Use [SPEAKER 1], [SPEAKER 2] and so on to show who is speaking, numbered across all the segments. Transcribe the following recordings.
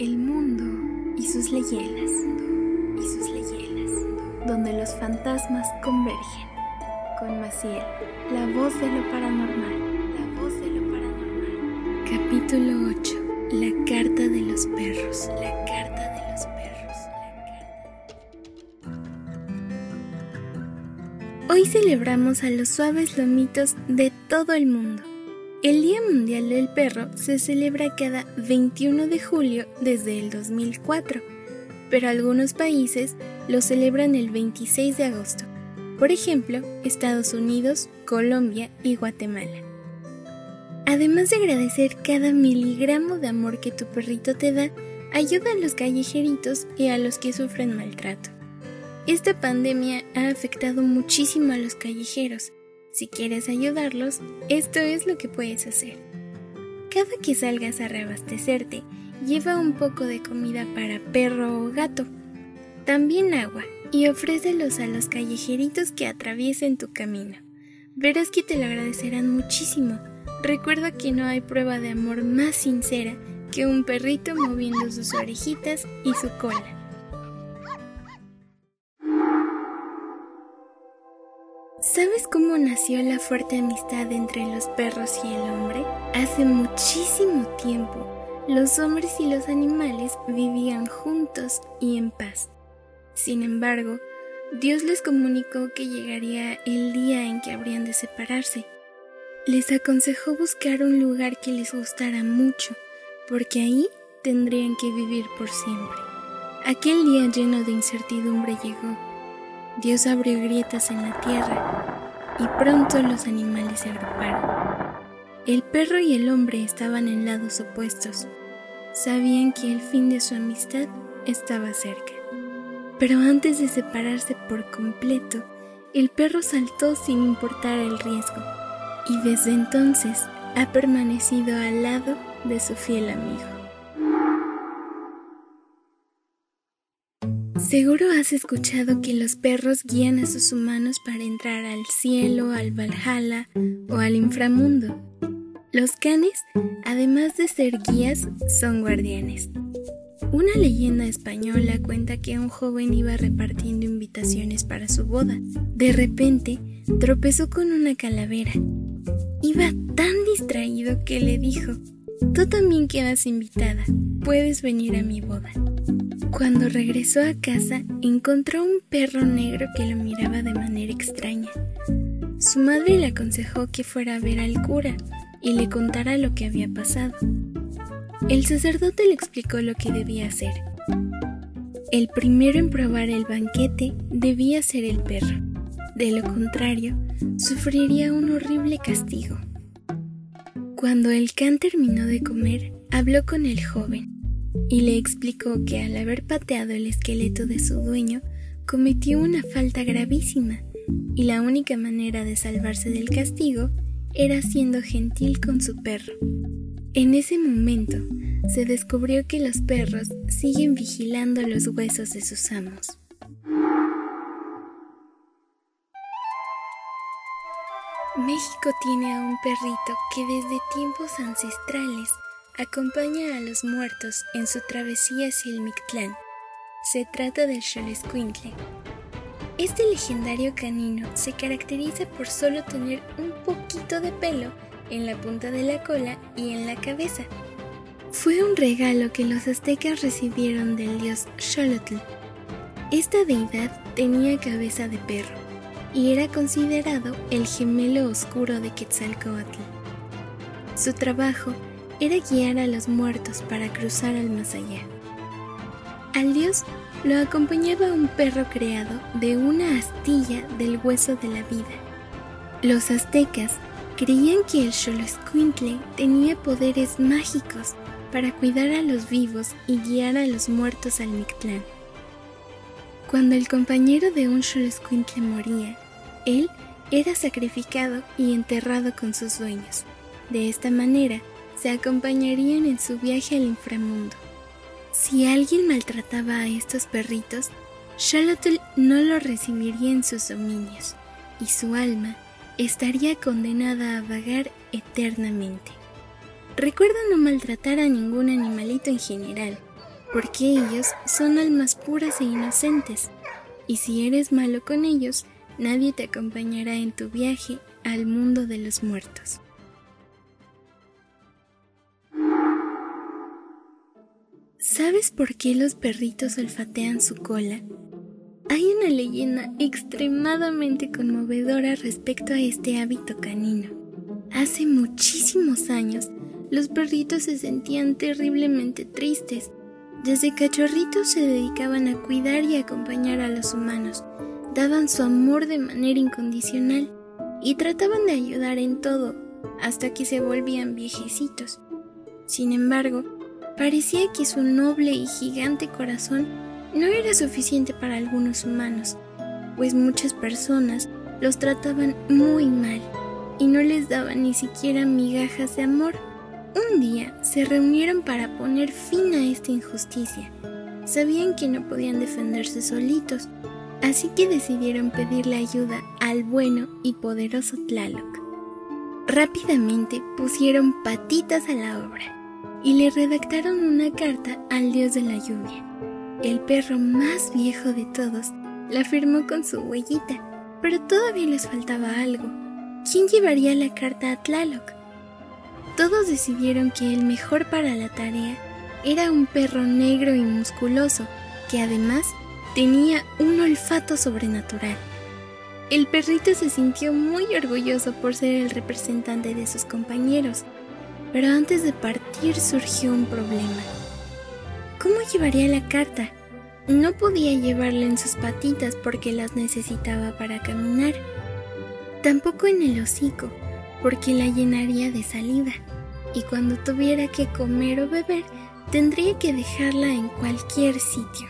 [SPEAKER 1] El mundo y sus leyendas. Y sus leyendas. Donde los fantasmas convergen. Con Maciel, la voz de lo paranormal. La voz de lo paranormal. Capítulo 8. La carta de los perros. La carta de los perros. Hoy celebramos a los suaves lomitos de todo el mundo el Día Mundial del Perro se celebra cada 21 de julio desde el 2004, pero algunos países lo celebran el 26 de agosto. Por ejemplo, Estados Unidos, Colombia y Guatemala. Además de agradecer cada miligramo de amor que tu perrito te da, ayuda a los callejeritos y a los que sufren maltrato. Esta pandemia ha afectado muchísimo a los callejeros si quieres ayudarlos, esto es lo que puedes hacer. Cada que salgas a reabastecerte, lleva un poco de comida para perro o gato, también agua y ofrécelos a los callejeritos que atraviesen tu camino. Verás que te lo agradecerán muchísimo. Recuerda que no hay prueba de amor más sincera que un perrito moviendo sus orejitas y su cola. ¿Sabes cómo nació la fuerte amistad entre los perros y el hombre? Hace muchísimo tiempo, los hombres y los animales vivían juntos y en paz. Sin embargo, Dios les comunicó que llegaría el día en que habrían de separarse. Les aconsejó buscar un lugar que les gustara mucho, porque ahí tendrían que vivir por siempre. Aquel día lleno de incertidumbre llegó Dios abrió grietas en la tierra y pronto los animales se agruparon. El perro y el hombre estaban en lados opuestos. Sabían que el fin de su amistad estaba cerca. Pero antes de separarse por completo, el perro saltó sin importar el riesgo y desde entonces ha permanecido al lado de su fiel amigo. Seguro has escuchado que los perros guían a sus humanos para entrar al cielo, al Valhalla o al inframundo. Los canes, además de ser guías, son guardianes. Una leyenda española cuenta que un joven iba repartiendo invitaciones para su boda. De repente, tropezó con una calavera. Iba tan distraído que le dijo, Tú también quedas invitada, puedes venir a mi boda. Cuando regresó a casa, encontró un perro negro que lo miraba de manera extraña. Su madre le aconsejó que fuera a ver al cura y le contara lo que había pasado. El sacerdote le explicó lo que debía hacer. El primero en probar el banquete debía ser el perro. De lo contrario, sufriría un horrible castigo. Cuando el can terminó de comer, habló con el joven y le explicó que al haber pateado el esqueleto de su dueño, cometió una falta gravísima y la única manera de salvarse del castigo era siendo gentil con su perro. En ese momento se descubrió que los perros siguen vigilando los huesos de sus amos. México tiene a un perrito que desde tiempos ancestrales acompaña a los muertos en su travesía hacia el Mictlán. Se trata del Xolescuintle. Este legendario canino se caracteriza por solo tener un poquito de pelo en la punta de la cola y en la cabeza. Fue un regalo que los aztecas recibieron del dios Xolotl. Esta deidad tenía cabeza de perro y era considerado el gemelo oscuro de Quetzalcoatl. Su trabajo era guiar a los muertos para cruzar al más allá. Al dios lo acompañaba un perro creado de una astilla del hueso de la vida. Los aztecas creían que el Xoloscuintle tenía poderes mágicos para cuidar a los vivos y guiar a los muertos al Mictlán. Cuando el compañero de un Xoloscuintle moría, él era sacrificado y enterrado con sus dueños. De esta manera, se acompañarían en su viaje al inframundo. Si alguien maltrataba a estos perritos, Charlotte no lo recibiría en sus dominios y su alma estaría condenada a vagar eternamente. Recuerda no maltratar a ningún animalito en general, porque ellos son almas puras e inocentes, y si eres malo con ellos, nadie te acompañará en tu viaje al mundo de los muertos. ¿Sabes por qué los perritos olfatean su cola? Hay una leyenda extremadamente conmovedora respecto a este hábito canino. Hace muchísimos años, los perritos se sentían terriblemente tristes. Desde cachorritos se dedicaban a cuidar y acompañar a los humanos, daban su amor de manera incondicional y trataban de ayudar en todo hasta que se volvían viejecitos. Sin embargo, Parecía que su noble y gigante corazón no era suficiente para algunos humanos, pues muchas personas los trataban muy mal y no les daban ni siquiera migajas de amor. Un día se reunieron para poner fin a esta injusticia. Sabían que no podían defenderse solitos, así que decidieron pedirle ayuda al bueno y poderoso Tlaloc. Rápidamente pusieron patitas a la obra y le redactaron una carta al dios de la lluvia. El perro más viejo de todos la firmó con su huellita, pero todavía les faltaba algo. ¿Quién llevaría la carta a Tlaloc? Todos decidieron que el mejor para la tarea era un perro negro y musculoso, que además tenía un olfato sobrenatural. El perrito se sintió muy orgulloso por ser el representante de sus compañeros pero antes de partir surgió un problema. ¿Cómo llevaría la carta? No podía llevarla en sus patitas porque las necesitaba para caminar. Tampoco en el hocico, porque la llenaría de saliva. Y cuando tuviera que comer o beber, tendría que dejarla en cualquier sitio.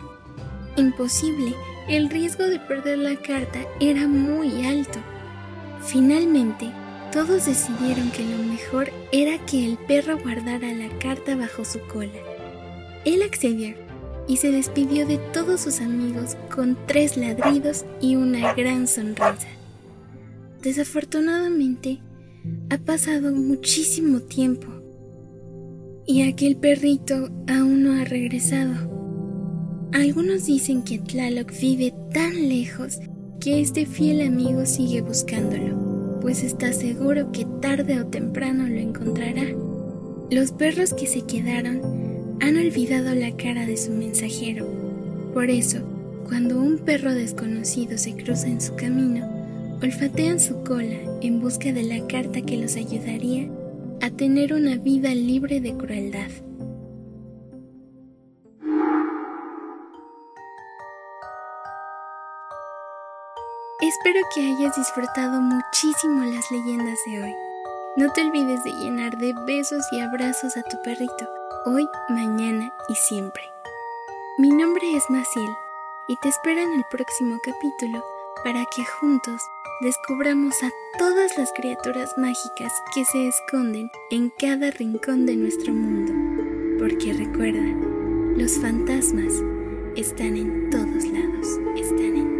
[SPEAKER 1] Imposible, el riesgo de perder la carta era muy alto. Finalmente, todos decidieron que lo mejor era que el perro guardara la carta bajo su cola. Él accedió y se despidió de todos sus amigos con tres ladridos y una gran sonrisa. Desafortunadamente, ha pasado muchísimo tiempo y aquel perrito aún no ha regresado. Algunos dicen que Tlaloc vive tan lejos que este fiel amigo sigue buscándolo pues está seguro que tarde o temprano lo encontrará. Los perros que se quedaron han olvidado la cara de su mensajero. Por eso, cuando un perro desconocido se cruza en su camino, olfatean su cola en busca de la carta que los ayudaría a tener una vida libre de crueldad. Espero que hayas disfrutado muchísimo las leyendas de hoy. No te olvides de llenar de besos y abrazos a tu perrito, hoy, mañana y siempre. Mi nombre es Maciel y te espero en el próximo capítulo para que juntos descubramos a todas las criaturas mágicas que se esconden en cada rincón de nuestro mundo. Porque recuerda, los fantasmas están en todos lados, están en.